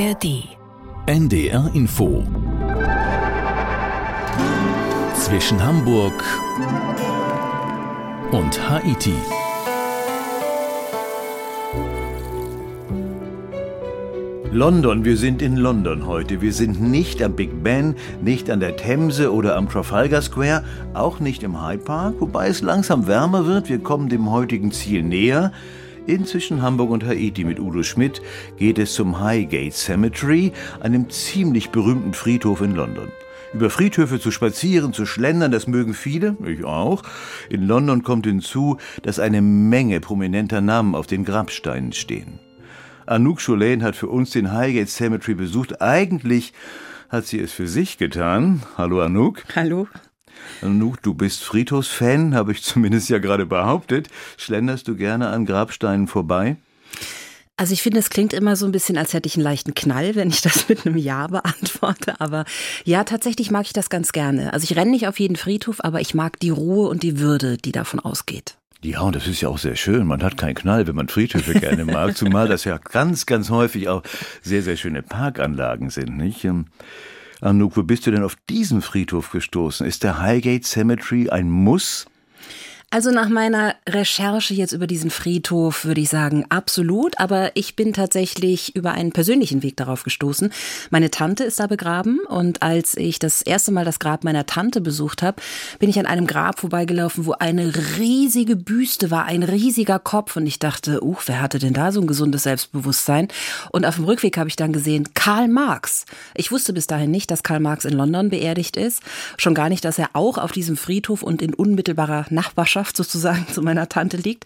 ARD. NDR Info. Zwischen Hamburg und Haiti. London, wir sind in London heute. Wir sind nicht am Big Ben, nicht an der Themse oder am Trafalgar Square, auch nicht im Hyde Park, wobei es langsam wärmer wird. Wir kommen dem heutigen Ziel näher. Inzwischen Hamburg und Haiti mit Udo Schmidt geht es zum Highgate Cemetery, einem ziemlich berühmten Friedhof in London. Über Friedhöfe zu spazieren, zu schlendern, das mögen viele, ich auch. In London kommt hinzu, dass eine Menge prominenter Namen auf den Grabsteinen stehen. Anouk Cholain hat für uns den Highgate Cemetery besucht. Eigentlich hat sie es für sich getan. Hallo Anouk. Hallo. Anouk, du bist Friedhofsfan, habe ich zumindest ja gerade behauptet. Schlenderst du gerne an Grabsteinen vorbei? Also ich finde, es klingt immer so ein bisschen, als hätte ich einen leichten Knall, wenn ich das mit einem Ja beantworte. Aber ja, tatsächlich mag ich das ganz gerne. Also ich renne nicht auf jeden Friedhof, aber ich mag die Ruhe und die Würde, die davon ausgeht. Ja, und das ist ja auch sehr schön. Man hat keinen Knall, wenn man Friedhöfe gerne mag, zumal das ja ganz, ganz häufig auch sehr, sehr schöne Parkanlagen sind, nicht? Anouk, wo bist du denn auf diesen Friedhof gestoßen? Ist der Highgate Cemetery ein Muss? Also nach meiner Recherche jetzt über diesen Friedhof würde ich sagen, absolut. Aber ich bin tatsächlich über einen persönlichen Weg darauf gestoßen. Meine Tante ist da begraben und als ich das erste Mal das Grab meiner Tante besucht habe, bin ich an einem Grab vorbeigelaufen, wo eine riesige Büste war, ein riesiger Kopf. Und ich dachte, uh, wer hatte denn da so ein gesundes Selbstbewusstsein? Und auf dem Rückweg habe ich dann gesehen, Karl Marx. Ich wusste bis dahin nicht, dass Karl Marx in London beerdigt ist. Schon gar nicht, dass er auch auf diesem Friedhof und in unmittelbarer Nachbarschaft Nachbarschaft sozusagen zu meiner Tante liegt.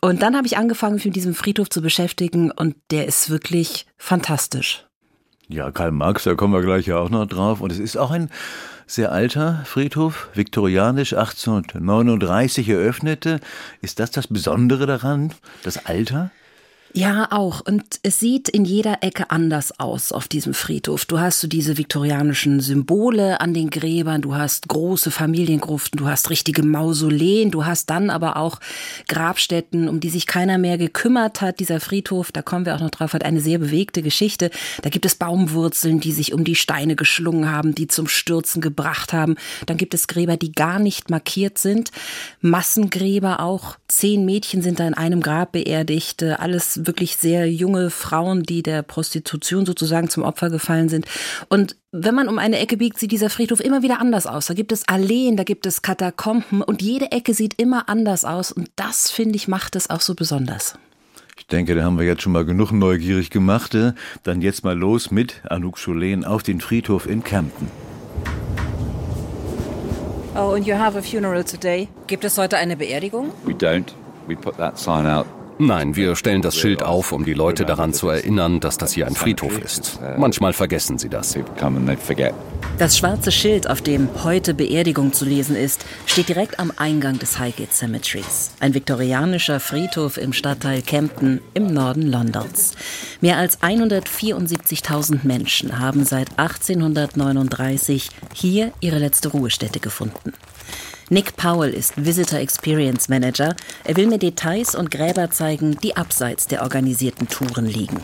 Und dann habe ich angefangen, mich mit diesem Friedhof zu beschäftigen und der ist wirklich fantastisch. Ja, Karl Marx, da kommen wir gleich ja auch noch drauf. Und es ist auch ein sehr alter Friedhof, viktorianisch 1839 eröffnete. Ist das das Besondere daran, das Alter? Ja, auch. Und es sieht in jeder Ecke anders aus auf diesem Friedhof. Du hast so diese viktorianischen Symbole an den Gräbern, du hast große Familiengruften, du hast richtige Mausoleen, du hast dann aber auch Grabstätten, um die sich keiner mehr gekümmert hat. Dieser Friedhof, da kommen wir auch noch drauf, hat eine sehr bewegte Geschichte. Da gibt es Baumwurzeln, die sich um die Steine geschlungen haben, die zum Stürzen gebracht haben. Dann gibt es Gräber, die gar nicht markiert sind. Massengräber auch. Zehn Mädchen sind da in einem Grab beerdigt. Alles wirklich sehr junge Frauen, die der Prostitution sozusagen zum Opfer gefallen sind. Und wenn man um eine Ecke biegt, sieht dieser Friedhof immer wieder anders aus. Da gibt es Alleen, da gibt es Katakomben und jede Ecke sieht immer anders aus. Und das, finde ich, macht es auch so besonders. Ich denke, da haben wir jetzt schon mal genug neugierig gemacht. Äh. Dann jetzt mal los mit Anouk Cholen auf den Friedhof in Camden. Oh, and you have a funeral today. Gibt es heute eine Beerdigung? We don't. We put that sign out Nein, wir stellen das Schild auf, um die Leute daran zu erinnern, dass das hier ein Friedhof ist. Manchmal vergessen sie das. Das schwarze Schild, auf dem heute Beerdigung zu lesen ist, steht direkt am Eingang des Highgate Cemeteries. Ein viktorianischer Friedhof im Stadtteil Camden im Norden Londons. Mehr als 174.000 Menschen haben seit 1839 hier ihre letzte Ruhestätte gefunden. Nick Powell ist Visitor Experience Manager. Er will mir Details und Gräber zeigen, die abseits der organisierten Touren liegen.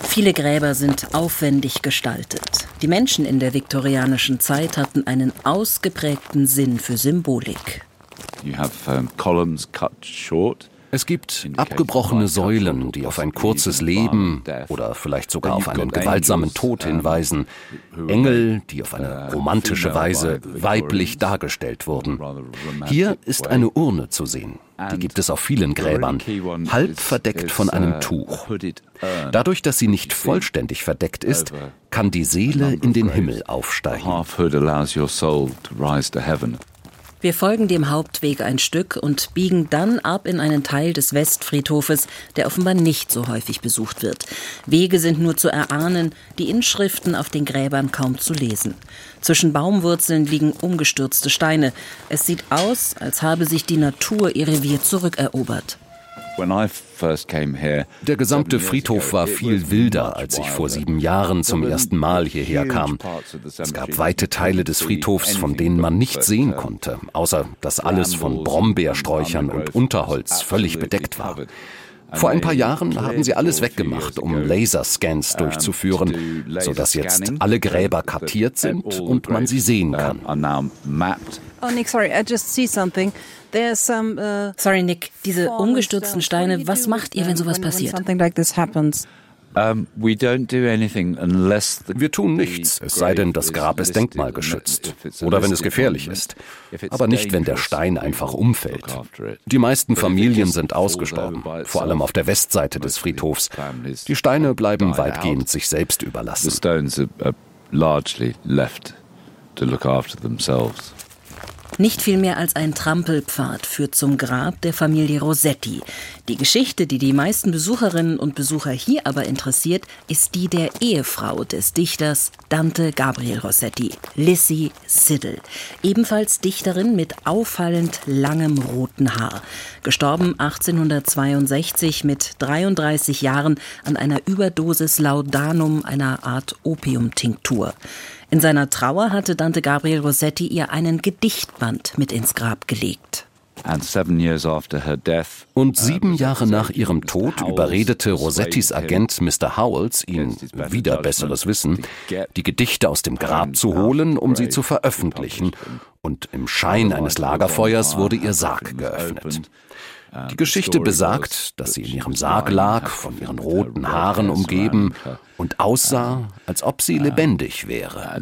Viele Gräber sind aufwendig gestaltet. Die Menschen in der viktorianischen Zeit hatten einen ausgeprägten Sinn für Symbolik. You have um, columns cut short. Es gibt abgebrochene Säulen, die auf ein kurzes Leben oder vielleicht sogar auf einen gewaltsamen Tod hinweisen. Engel, die auf eine romantische Weise weiblich dargestellt wurden. Hier ist eine Urne zu sehen. Die gibt es auf vielen Gräbern, halb verdeckt von einem Tuch. Dadurch, dass sie nicht vollständig verdeckt ist, kann die Seele in den Himmel aufsteigen. Wir folgen dem Hauptweg ein Stück und biegen dann ab in einen Teil des Westfriedhofes, der offenbar nicht so häufig besucht wird. Wege sind nur zu erahnen, die Inschriften auf den Gräbern kaum zu lesen. Zwischen Baumwurzeln liegen umgestürzte Steine. Es sieht aus, als habe sich die Natur ihr Revier zurückerobert. Der gesamte Friedhof war viel wilder, als ich vor sieben Jahren zum ersten Mal hierher kam. Es gab weite Teile des Friedhofs, von denen man nichts sehen konnte, außer dass alles von Brombeersträuchern und Unterholz völlig bedeckt war. Vor ein paar Jahren haben sie alles weggemacht, um Laserscans durchzuführen, sodass jetzt alle Gräber kartiert sind und man sie sehen kann. Oh, Nick, sorry, I just see something. There's some, uh, sorry, Nick, diese umgestürzten Steine, was macht ihr, wenn sowas passiert? Wir tun nichts, es sei denn, das Grab ist denkmalgeschützt oder wenn es gefährlich ist. Aber nicht, wenn der Stein einfach umfällt. Die meisten Familien sind ausgestorben, vor allem auf der Westseite des Friedhofs. Die Steine bleiben weitgehend sich selbst überlassen. Nicht viel mehr als ein Trampelpfad führt zum Grab der Familie Rossetti. Die Geschichte, die die meisten Besucherinnen und Besucher hier aber interessiert, ist die der Ehefrau des Dichters Dante Gabriel Rossetti, Lissy Siddle. Ebenfalls Dichterin mit auffallend langem roten Haar. Gestorben 1862 mit 33 Jahren an einer Überdosis Laudanum, einer Art Opiumtinktur. In seiner Trauer hatte Dante Gabriel Rossetti ihr einen Gedichtband mit ins Grab gelegt. Und sieben Jahre nach ihrem Tod überredete Rossettis Agent Mr. Howells ihn, wieder besseres Wissen, die Gedichte aus dem Grab zu holen, um sie zu veröffentlichen. Und im Schein eines Lagerfeuers wurde ihr Sarg geöffnet. Die Geschichte besagt, dass sie in ihrem Sarg lag, von ihren roten Haaren umgeben und aussah, als ob sie lebendig wäre.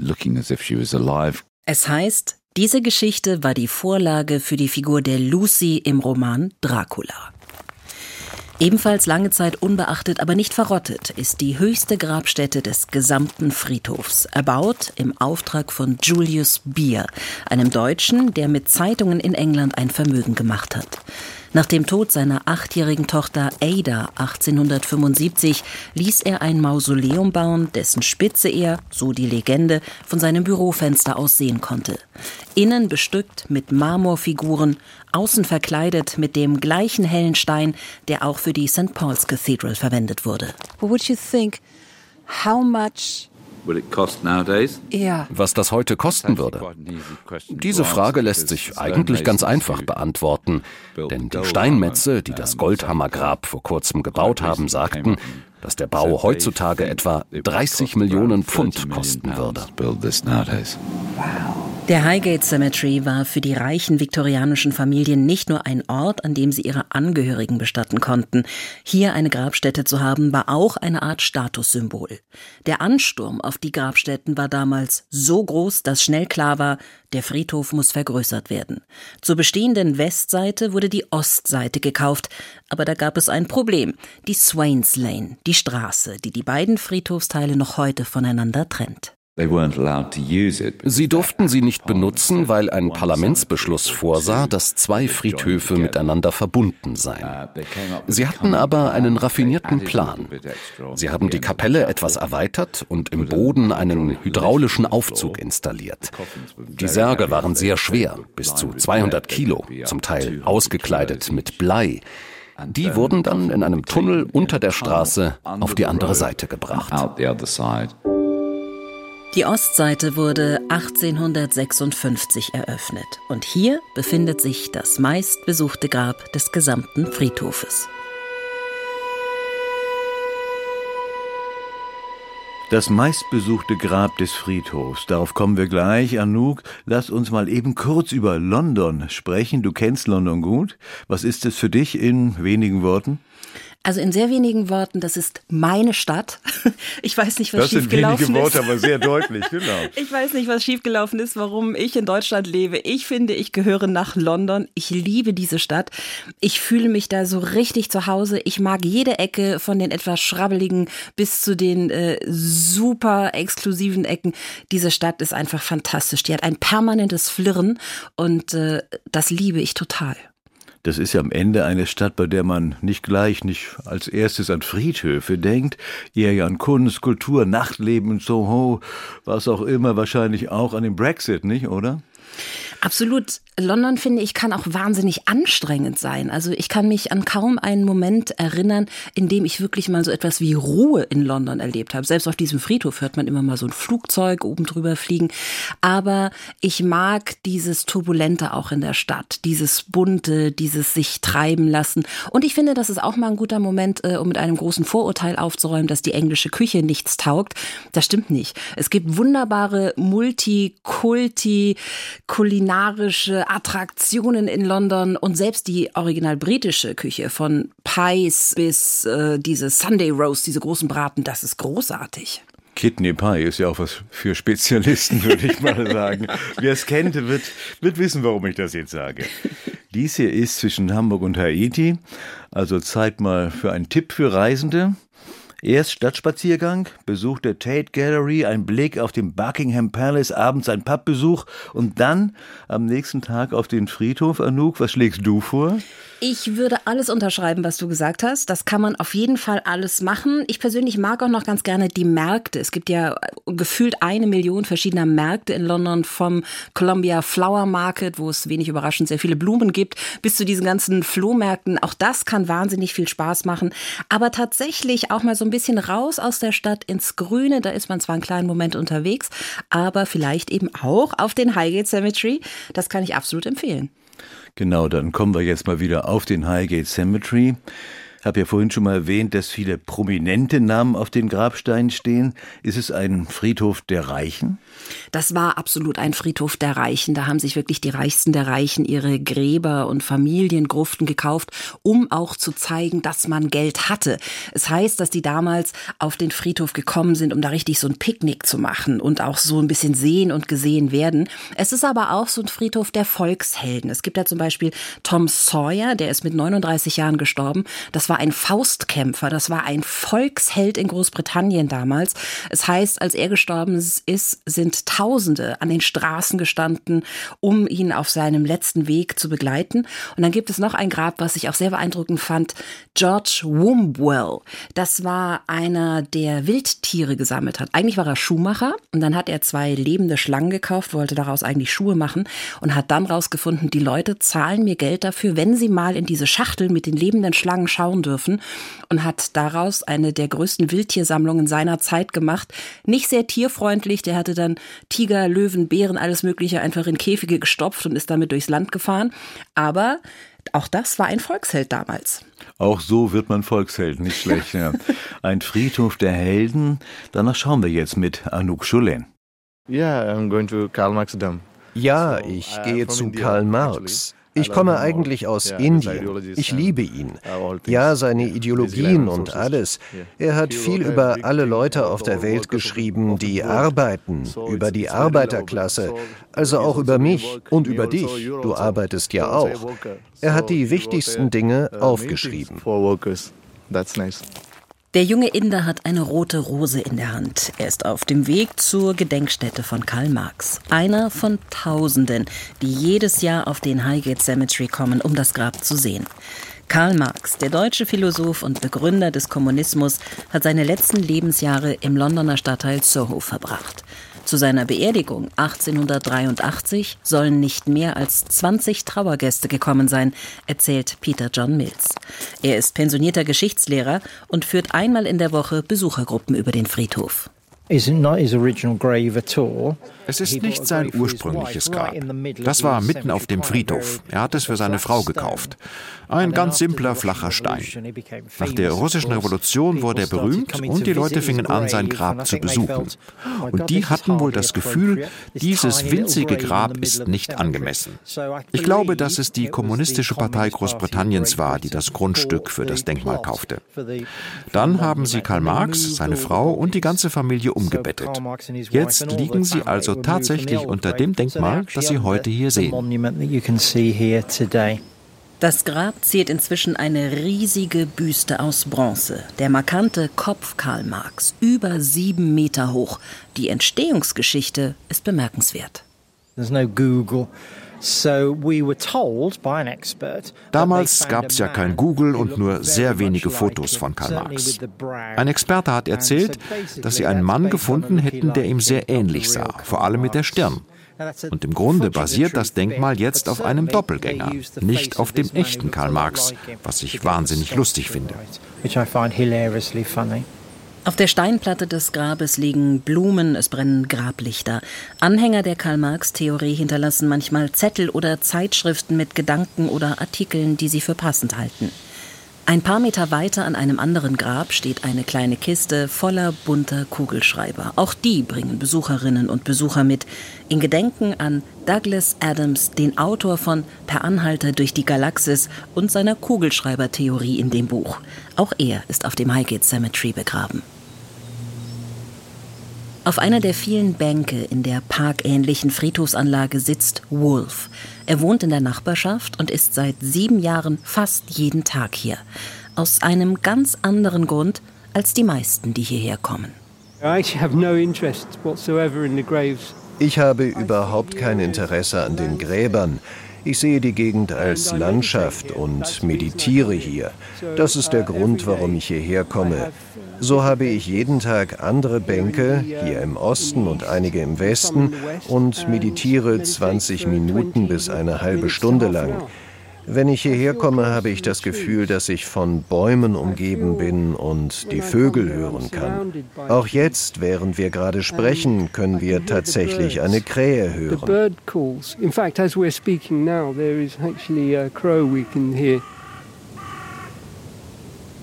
Es heißt, diese Geschichte war die Vorlage für die Figur der Lucy im Roman Dracula. Ebenfalls lange Zeit unbeachtet, aber nicht verrottet, ist die höchste Grabstätte des gesamten Friedhofs, erbaut im Auftrag von Julius Beer, einem Deutschen, der mit Zeitungen in England ein Vermögen gemacht hat. Nach dem Tod seiner achtjährigen Tochter Ada 1875 ließ er ein Mausoleum bauen, dessen Spitze er, so die Legende, von seinem Bürofenster aus sehen konnte. Innen bestückt mit Marmorfiguren, außen verkleidet mit dem gleichen hellen Stein, der auch für die St. Paul's Cathedral verwendet wurde. What would you think? How much was das heute kosten würde? Diese Frage lässt sich eigentlich ganz einfach beantworten, denn die Steinmetze, die das Goldhammergrab vor kurzem gebaut haben, sagten, dass der Bau heutzutage etwa 30 Millionen Pfund kosten würde. Der Highgate Cemetery war für die reichen viktorianischen Familien nicht nur ein Ort, an dem sie ihre Angehörigen bestatten konnten. Hier eine Grabstätte zu haben, war auch eine Art Statussymbol. Der Ansturm auf die Grabstätten war damals so groß, dass schnell klar war, der Friedhof muss vergrößert werden. Zur bestehenden Westseite wurde die Ostseite gekauft, aber da gab es ein Problem. Die Swains Lane, die Straße, die die beiden Friedhofsteile noch heute voneinander trennt. Sie durften sie nicht benutzen, weil ein Parlamentsbeschluss vorsah, dass zwei Friedhöfe miteinander verbunden seien. Sie hatten aber einen raffinierten Plan. Sie haben die Kapelle etwas erweitert und im Boden einen hydraulischen Aufzug installiert. Die Särge waren sehr schwer, bis zu 200 Kilo, zum Teil ausgekleidet mit Blei. Die wurden dann in einem Tunnel unter der Straße auf die andere Seite gebracht. Die Ostseite wurde 1856 eröffnet und hier befindet sich das meistbesuchte Grab des gesamten Friedhofes. Das meistbesuchte Grab des Friedhofs. Darauf kommen wir gleich. Anouk, lass uns mal eben kurz über London sprechen. Du kennst London gut. Was ist es für dich in wenigen Worten? Also in sehr wenigen Worten, das ist meine Stadt. Ich weiß nicht, was schiefgelaufen ist. Das sind wenige Worte, aber sehr deutlich, genau. Ich weiß nicht, was schiefgelaufen ist, warum ich in Deutschland lebe. Ich finde, ich gehöre nach London. Ich liebe diese Stadt. Ich fühle mich da so richtig zu Hause. Ich mag jede Ecke von den etwas schrabbeligen bis zu den äh, super exklusiven Ecken. Diese Stadt ist einfach fantastisch. Die hat ein permanentes Flirren und äh, das liebe ich total. Das ist ja am Ende eine Stadt, bei der man nicht gleich, nicht als erstes an Friedhöfe denkt, eher ja an Kunst, Kultur, Nachtleben Soho, was auch immer, wahrscheinlich auch an den Brexit, nicht, oder? Absolut. London, finde ich, kann auch wahnsinnig anstrengend sein. Also ich kann mich an kaum einen Moment erinnern, in dem ich wirklich mal so etwas wie Ruhe in London erlebt habe. Selbst auf diesem Friedhof hört man immer mal so ein Flugzeug oben drüber fliegen. Aber ich mag dieses Turbulente auch in der Stadt, dieses Bunte, dieses sich treiben lassen. Und ich finde, das ist auch mal ein guter Moment, äh, um mit einem großen Vorurteil aufzuräumen, dass die englische Küche nichts taugt. Das stimmt nicht. Es gibt wunderbare Multikulti, kulinarische Attraktionen in London und selbst die original britische Küche von Pies bis äh, diese Sunday Roast, diese großen Braten, das ist großartig. Kidney Pie ist ja auch was für Spezialisten, würde ich mal sagen. Wer es kennt, wird, wird wissen, warum ich das jetzt sage. Dies hier ist zwischen Hamburg und Haiti, also Zeit mal für einen Tipp für Reisende. Erst Stadtspaziergang, Besuch der Tate Gallery, ein Blick auf den Buckingham Palace, abends ein Pubbesuch und dann am nächsten Tag auf den Friedhof. Anouk, was schlägst du vor? Ich würde alles unterschreiben, was du gesagt hast. Das kann man auf jeden Fall alles machen. Ich persönlich mag auch noch ganz gerne die Märkte. Es gibt ja gefühlt eine Million verschiedener Märkte in London vom Columbia Flower Market, wo es wenig überraschend sehr viele Blumen gibt, bis zu diesen ganzen Flohmärkten. Auch das kann wahnsinnig viel Spaß machen. Aber tatsächlich auch mal so ein bisschen raus aus der Stadt ins Grüne. Da ist man zwar einen kleinen Moment unterwegs, aber vielleicht eben auch auf den Highgate Cemetery. Das kann ich absolut empfehlen. Genau, dann kommen wir jetzt mal wieder auf den Highgate Cemetery habe ja vorhin schon mal erwähnt, dass viele prominente Namen auf den Grabsteinen stehen. Ist es ein Friedhof der Reichen? Das war absolut ein Friedhof der Reichen. Da haben sich wirklich die Reichsten der Reichen ihre Gräber und Familiengruften gekauft, um auch zu zeigen, dass man Geld hatte. Es heißt, dass die damals auf den Friedhof gekommen sind, um da richtig so ein Picknick zu machen und auch so ein bisschen sehen und gesehen werden. Es ist aber auch so ein Friedhof der Volkshelden. Es gibt da zum Beispiel Tom Sawyer, der ist mit 39 Jahren gestorben. Das war ein Faustkämpfer, das war ein Volksheld in Großbritannien damals. Es heißt, als er gestorben ist, sind Tausende an den Straßen gestanden, um ihn auf seinem letzten Weg zu begleiten. Und dann gibt es noch ein Grab, was ich auch sehr beeindruckend fand. George Wombwell. Das war einer, der Wildtiere gesammelt hat. Eigentlich war er Schuhmacher und dann hat er zwei lebende Schlangen gekauft, wollte daraus eigentlich Schuhe machen und hat dann rausgefunden, die Leute zahlen mir Geld dafür, wenn sie mal in diese Schachtel mit den lebenden Schlangen schauen dürfen und hat daraus eine der größten Wildtiersammlungen seiner Zeit gemacht. Nicht sehr tierfreundlich, der hatte dann Tiger, Löwen, Bären, alles Mögliche einfach in Käfige gestopft und ist damit durchs Land gefahren. Aber auch das war ein Volksheld damals. Auch so wird man Volksheld, nicht schlecht. Ja. Ein Friedhof der Helden. Danach schauen wir jetzt mit Anouk Schulen. Yeah, I'm going to Karl Marx Dam. Ja, ich gehe zu Karl Marx. Ich komme eigentlich aus Indien. Ich liebe ihn. Ja, seine Ideologien und alles. Er hat viel über alle Leute auf der Welt geschrieben, die arbeiten, über die Arbeiterklasse, also auch über mich und über dich. Du arbeitest ja auch. Er hat die wichtigsten Dinge aufgeschrieben. That's nice. Der junge Inder hat eine rote Rose in der Hand. Er ist auf dem Weg zur Gedenkstätte von Karl Marx. Einer von Tausenden, die jedes Jahr auf den Highgate Cemetery kommen, um das Grab zu sehen. Karl Marx, der deutsche Philosoph und Begründer des Kommunismus, hat seine letzten Lebensjahre im Londoner Stadtteil Soho verbracht. Zu seiner Beerdigung 1883 sollen nicht mehr als 20 Trauergäste gekommen sein, erzählt Peter John Mills. Er ist pensionierter Geschichtslehrer und führt einmal in der Woche Besuchergruppen über den Friedhof. Es ist nicht sein ursprüngliches Grab. Das war mitten auf dem Friedhof. Er hat es für seine Frau gekauft. Ein ganz simpler, flacher Stein. Nach der russischen Revolution wurde er berühmt und die Leute fingen an, sein Grab zu besuchen. Und die hatten wohl das Gefühl, dieses winzige Grab ist nicht angemessen. Ich glaube, dass es die Kommunistische Partei Großbritanniens war, die das Grundstück für das Denkmal kaufte. Dann haben sie Karl Marx, seine Frau und die ganze Familie umgebettet. Jetzt liegen sie also tatsächlich unter dem Denkmal, das Sie heute hier sehen. Das Grab ziert inzwischen eine riesige Büste aus Bronze. Der markante Kopf Karl Marx, über sieben Meter hoch. Die Entstehungsgeschichte ist bemerkenswert. There's no Google. Damals gab es ja kein Google und nur sehr wenige Fotos von Karl Marx. Ein Experte hat erzählt, dass sie einen Mann gefunden hätten, der ihm sehr ähnlich sah, vor allem mit der Stirn. Und im Grunde basiert das Denkmal jetzt auf einem Doppelgänger, nicht auf dem echten Karl Marx, was ich wahnsinnig lustig finde. Auf der Steinplatte des Grabes liegen Blumen, es brennen Grablichter. Anhänger der Karl-Marx-Theorie hinterlassen manchmal Zettel oder Zeitschriften mit Gedanken oder Artikeln, die sie für passend halten. Ein paar Meter weiter an einem anderen Grab steht eine kleine Kiste voller bunter Kugelschreiber. Auch die bringen Besucherinnen und Besucher mit. In Gedenken an Douglas Adams, den Autor von Per Anhalter durch die Galaxis und seiner Kugelschreibertheorie in dem Buch. Auch er ist auf dem Highgate Cemetery begraben. Auf einer der vielen Bänke in der parkähnlichen Friedhofsanlage sitzt Wolf. Er wohnt in der Nachbarschaft und ist seit sieben Jahren fast jeden Tag hier. Aus einem ganz anderen Grund als die meisten, die hierher kommen. Ich habe überhaupt kein Interesse an den Gräbern. Ich sehe die Gegend als Landschaft und meditiere hier. Das ist der Grund, warum ich hierher komme. So habe ich jeden Tag andere Bänke, hier im Osten und einige im Westen, und meditiere 20 Minuten bis eine halbe Stunde lang. Wenn ich hierher komme, habe ich das Gefühl, dass ich von Bäumen umgeben bin und die Vögel hören kann. Auch jetzt, während wir gerade sprechen, können wir tatsächlich eine Krähe hören.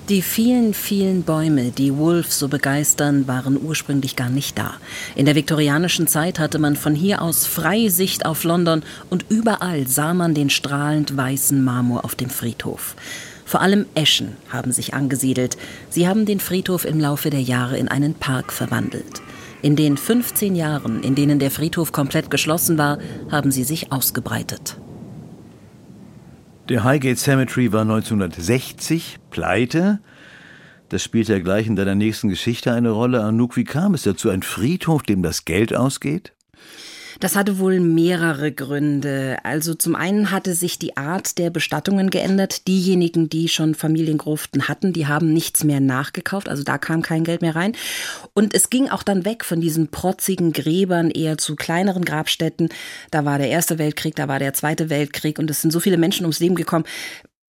Die vielen, vielen Bäume, die Wolf so begeistern, waren ursprünglich gar nicht da. In der viktorianischen Zeit hatte man von hier aus freie Sicht auf London und überall sah man den strahlend weißen Marmor auf dem Friedhof. Vor allem Eschen haben sich angesiedelt. Sie haben den Friedhof im Laufe der Jahre in einen Park verwandelt. In den 15 Jahren, in denen der Friedhof komplett geschlossen war, haben sie sich ausgebreitet. Der Highgate Cemetery war 1960 pleite. Das spielt ja gleich in deiner nächsten Geschichte eine Rolle. Anouk, wie kam es dazu? Ein Friedhof, dem das Geld ausgeht? Das hatte wohl mehrere Gründe. Also zum einen hatte sich die Art der Bestattungen geändert. Diejenigen, die schon Familiengruften hatten, die haben nichts mehr nachgekauft. Also da kam kein Geld mehr rein. Und es ging auch dann weg von diesen protzigen Gräbern eher zu kleineren Grabstätten. Da war der Erste Weltkrieg, da war der Zweite Weltkrieg und es sind so viele Menschen ums Leben gekommen.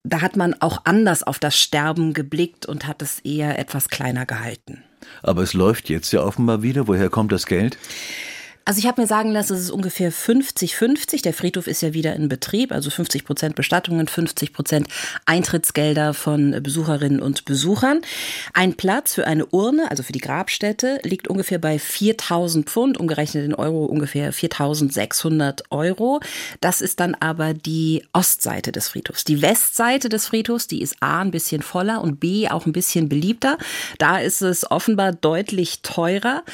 Da hat man auch anders auf das Sterben geblickt und hat es eher etwas kleiner gehalten. Aber es läuft jetzt ja offenbar wieder. Woher kommt das Geld? Also ich habe mir sagen lassen, es ist ungefähr 50-50. Der Friedhof ist ja wieder in Betrieb, also 50 Prozent Bestattungen, 50 Prozent Eintrittsgelder von Besucherinnen und Besuchern. Ein Platz für eine Urne, also für die Grabstätte, liegt ungefähr bei 4000 Pfund, umgerechnet in Euro ungefähr 4600 Euro. Das ist dann aber die Ostseite des Friedhofs. Die Westseite des Friedhofs, die ist A ein bisschen voller und B auch ein bisschen beliebter. Da ist es offenbar deutlich teurer.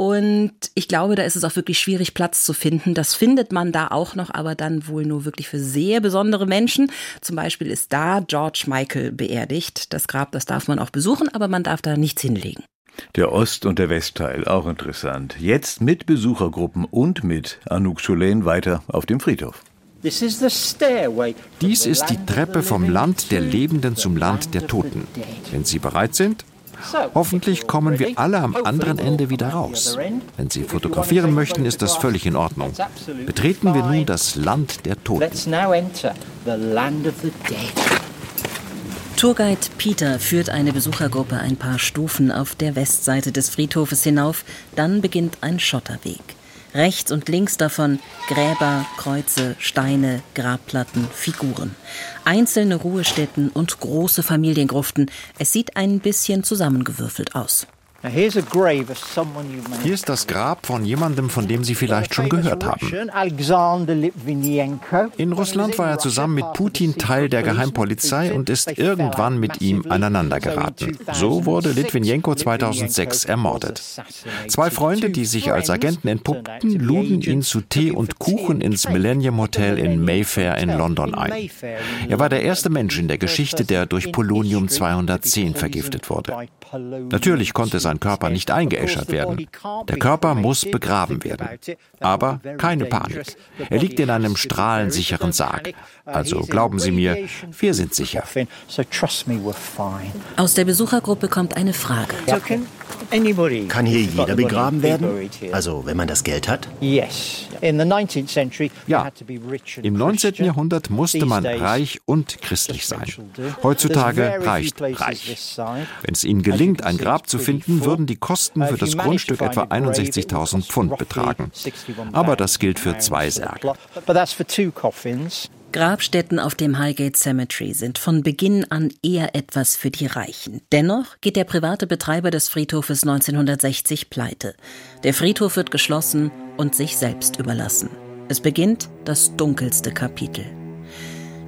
Und ich glaube, da ist es auch wirklich schwierig, Platz zu finden. Das findet man da auch noch, aber dann wohl nur wirklich für sehr besondere Menschen. Zum Beispiel ist da George Michael beerdigt. Das Grab, das darf man auch besuchen, aber man darf da nichts hinlegen. Der Ost- und der Westteil, auch interessant. Jetzt mit Besuchergruppen und mit Anouk Choulain weiter auf dem Friedhof. Dies ist die Treppe vom Land der Lebenden zum Land der Toten. Wenn Sie bereit sind, Hoffentlich kommen wir alle am anderen Ende wieder raus. Wenn Sie fotografieren möchten, ist das völlig in Ordnung. Betreten wir nun das Land der Toten. Tourguide Peter führt eine Besuchergruppe ein paar Stufen auf der Westseite des Friedhofes hinauf. Dann beginnt ein Schotterweg. Rechts und links davon Gräber, Kreuze, Steine, Grabplatten, Figuren. Einzelne Ruhestätten und große Familiengruften. Es sieht ein bisschen zusammengewürfelt aus. Hier ist das Grab von jemandem, von dem Sie vielleicht schon gehört haben. In Russland war er zusammen mit Putin Teil der Geheimpolizei und ist irgendwann mit ihm aneinandergeraten. So wurde Litvinenko 2006 ermordet. Zwei Freunde, die sich als Agenten entpuppten, luden ihn zu Tee und Kuchen ins Millennium Hotel in Mayfair in London ein. Er war der erste Mensch in der Geschichte, der durch Polonium 210 vergiftet wurde. Natürlich konnte sein Körper nicht eingeäschert werden. Der Körper muss begraben werden. Aber keine Panik. Er liegt in einem strahlensicheren Sarg. Also glauben Sie mir, wir sind sicher. Aus der Besuchergruppe kommt eine Frage. Kann hier jeder begraben werden? Also, wenn man das Geld hat? Ja. Im 19. Jahrhundert musste man reich und christlich sein. Heutzutage reicht reich. Wenn es ihnen gelingt, ein Grab zu finden, würden die Kosten für das Grundstück etwa 61.000 Pfund betragen. Aber das gilt für zwei Särge. Grabstätten auf dem Highgate Cemetery sind von Beginn an eher etwas für die Reichen. Dennoch geht der private Betreiber des Friedhofes 1960 pleite. Der Friedhof wird geschlossen und sich selbst überlassen. Es beginnt das dunkelste Kapitel.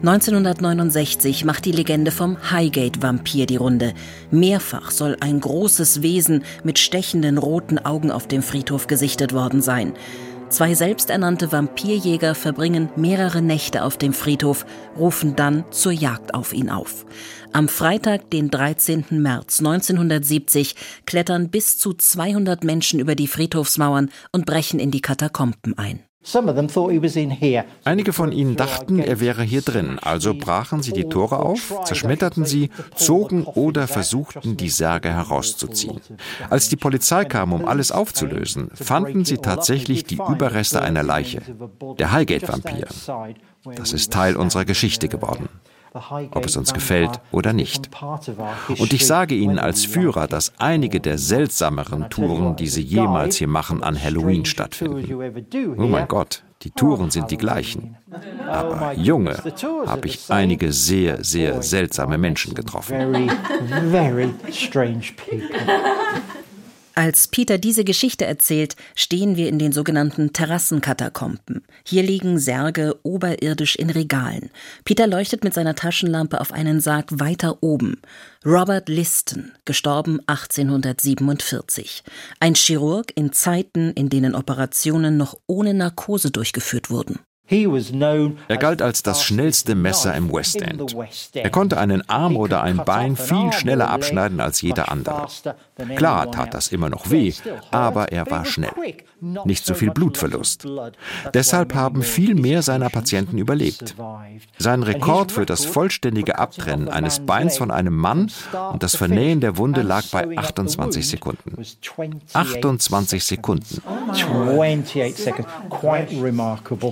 1969 macht die Legende vom Highgate-Vampir die Runde. Mehrfach soll ein großes Wesen mit stechenden roten Augen auf dem Friedhof gesichtet worden sein. Zwei selbsternannte Vampirjäger verbringen mehrere Nächte auf dem Friedhof, rufen dann zur Jagd auf ihn auf. Am Freitag, den 13. März 1970, klettern bis zu 200 Menschen über die Friedhofsmauern und brechen in die Katakomben ein. Einige von ihnen dachten, er wäre hier drin, also brachen sie die Tore auf, zerschmetterten sie, zogen oder versuchten, die Särge herauszuziehen. Als die Polizei kam, um alles aufzulösen, fanden sie tatsächlich die Überreste einer Leiche. Der Highgate-Vampir. Das ist Teil unserer Geschichte geworden ob es uns gefällt oder nicht. Und ich sage Ihnen als Führer, dass einige der seltsameren Touren, die Sie jemals hier machen, an Halloween stattfinden. Oh mein Gott, die Touren sind die gleichen. Aber Junge, habe ich einige sehr, sehr seltsame Menschen getroffen. Als Peter diese Geschichte erzählt, stehen wir in den sogenannten Terrassenkatakomben. Hier liegen Särge oberirdisch in Regalen. Peter leuchtet mit seiner Taschenlampe auf einen Sarg weiter oben. Robert Liston, gestorben 1847. Ein Chirurg in Zeiten, in denen Operationen noch ohne Narkose durchgeführt wurden. Er galt als das schnellste Messer im West End. Er konnte einen Arm oder ein Bein viel schneller abschneiden als jeder andere. Klar tat das immer noch weh, aber er war schnell. Nicht so viel Blutverlust. Deshalb haben viel mehr seiner Patienten überlebt. Sein Rekord für das vollständige Abtrennen eines Beins von einem Mann und das Vernähen der Wunde lag bei 28 Sekunden. 28 Sekunden.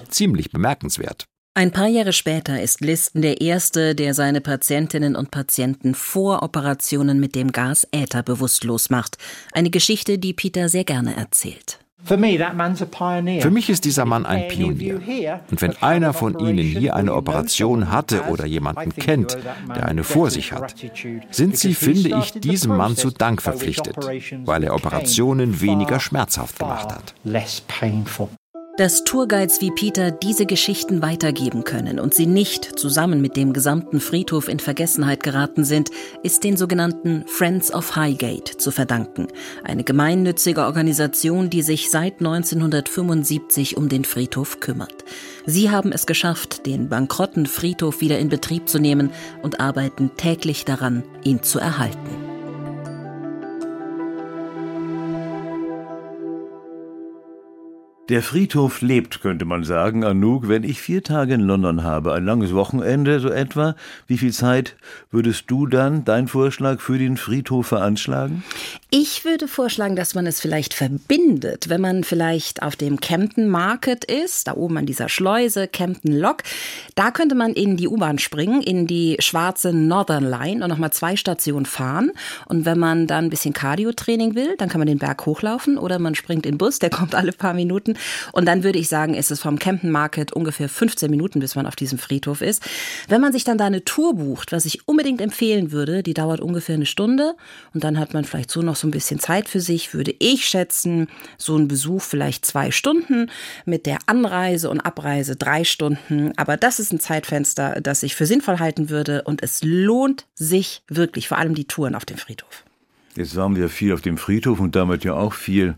Ziemlich bemerkenswert. Ein paar Jahre später ist Listen der Erste, der seine Patientinnen und Patienten vor Operationen mit dem Gas Äther bewusstlos macht. Eine Geschichte, die Peter sehr gerne erzählt. Für mich ist dieser Mann ein Pionier. Und wenn einer von Ihnen hier eine Operation hatte oder jemanden kennt, der eine vor sich hat, sind Sie, finde ich, diesem Mann zu Dank verpflichtet, weil er Operationen weniger schmerzhaft gemacht hat. Dass Tourguides wie Peter diese Geschichten weitergeben können und sie nicht zusammen mit dem gesamten Friedhof in Vergessenheit geraten sind, ist den sogenannten Friends of Highgate zu verdanken. Eine gemeinnützige Organisation, die sich seit 1975 um den Friedhof kümmert. Sie haben es geschafft, den bankrotten Friedhof wieder in Betrieb zu nehmen und arbeiten täglich daran, ihn zu erhalten. Der Friedhof lebt, könnte man sagen, Anouk. Wenn ich vier Tage in London habe, ein langes Wochenende so etwa, wie viel Zeit würdest du dann, dein Vorschlag, für den Friedhof veranschlagen? Ich würde vorschlagen, dass man es vielleicht verbindet, wenn man vielleicht auf dem Camden Market ist, da oben an dieser Schleuse, Camden Lock. Da könnte man in die U-Bahn springen, in die schwarze Northern Line und nochmal zwei Stationen fahren. Und wenn man dann ein bisschen Cardio-Training will, dann kann man den Berg hochlaufen oder man springt in den Bus, der kommt alle paar Minuten. Und dann würde ich sagen, ist es vom Camden Market ungefähr 15 Minuten, bis man auf diesem Friedhof ist. Wenn man sich dann da eine Tour bucht, was ich unbedingt empfehlen würde, die dauert ungefähr eine Stunde und dann hat man vielleicht so noch so ein bisschen Zeit für sich, würde ich schätzen, so ein Besuch vielleicht zwei Stunden, mit der Anreise und Abreise drei Stunden. Aber das ist ein Zeitfenster, das ich für sinnvoll halten würde und es lohnt sich wirklich, vor allem die Touren auf dem Friedhof. Jetzt waren wir viel auf dem Friedhof und damit ja auch viel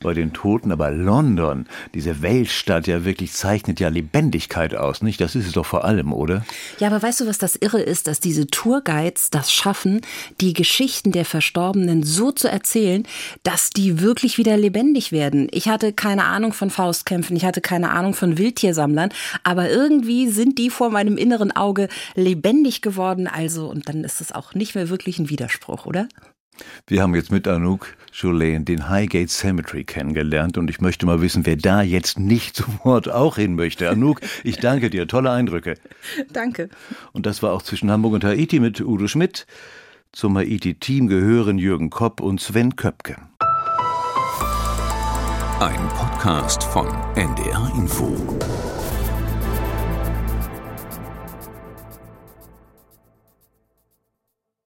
bei den Toten, aber London, diese Weltstadt ja wirklich zeichnet ja Lebendigkeit aus, nicht? Das ist es doch vor allem, oder? Ja, aber weißt du, was das Irre ist, dass diese Tourguides das schaffen, die Geschichten der Verstorbenen so zu erzählen, dass die wirklich wieder lebendig werden. Ich hatte keine Ahnung von Faustkämpfen, ich hatte keine Ahnung von Wildtiersammlern, aber irgendwie sind die vor meinem inneren Auge lebendig geworden, also, und dann ist es auch nicht mehr wirklich ein Widerspruch, oder? Wir haben jetzt mit Anouk Jolene den Highgate Cemetery kennengelernt und ich möchte mal wissen, wer da jetzt nicht sofort auch hin möchte. Anouk, ich danke dir, tolle Eindrücke. Danke. Und das war auch zwischen Hamburg und Haiti mit Udo Schmidt. Zum Haiti-Team gehören Jürgen Kopp und Sven Köpke. Ein Podcast von NDR Info.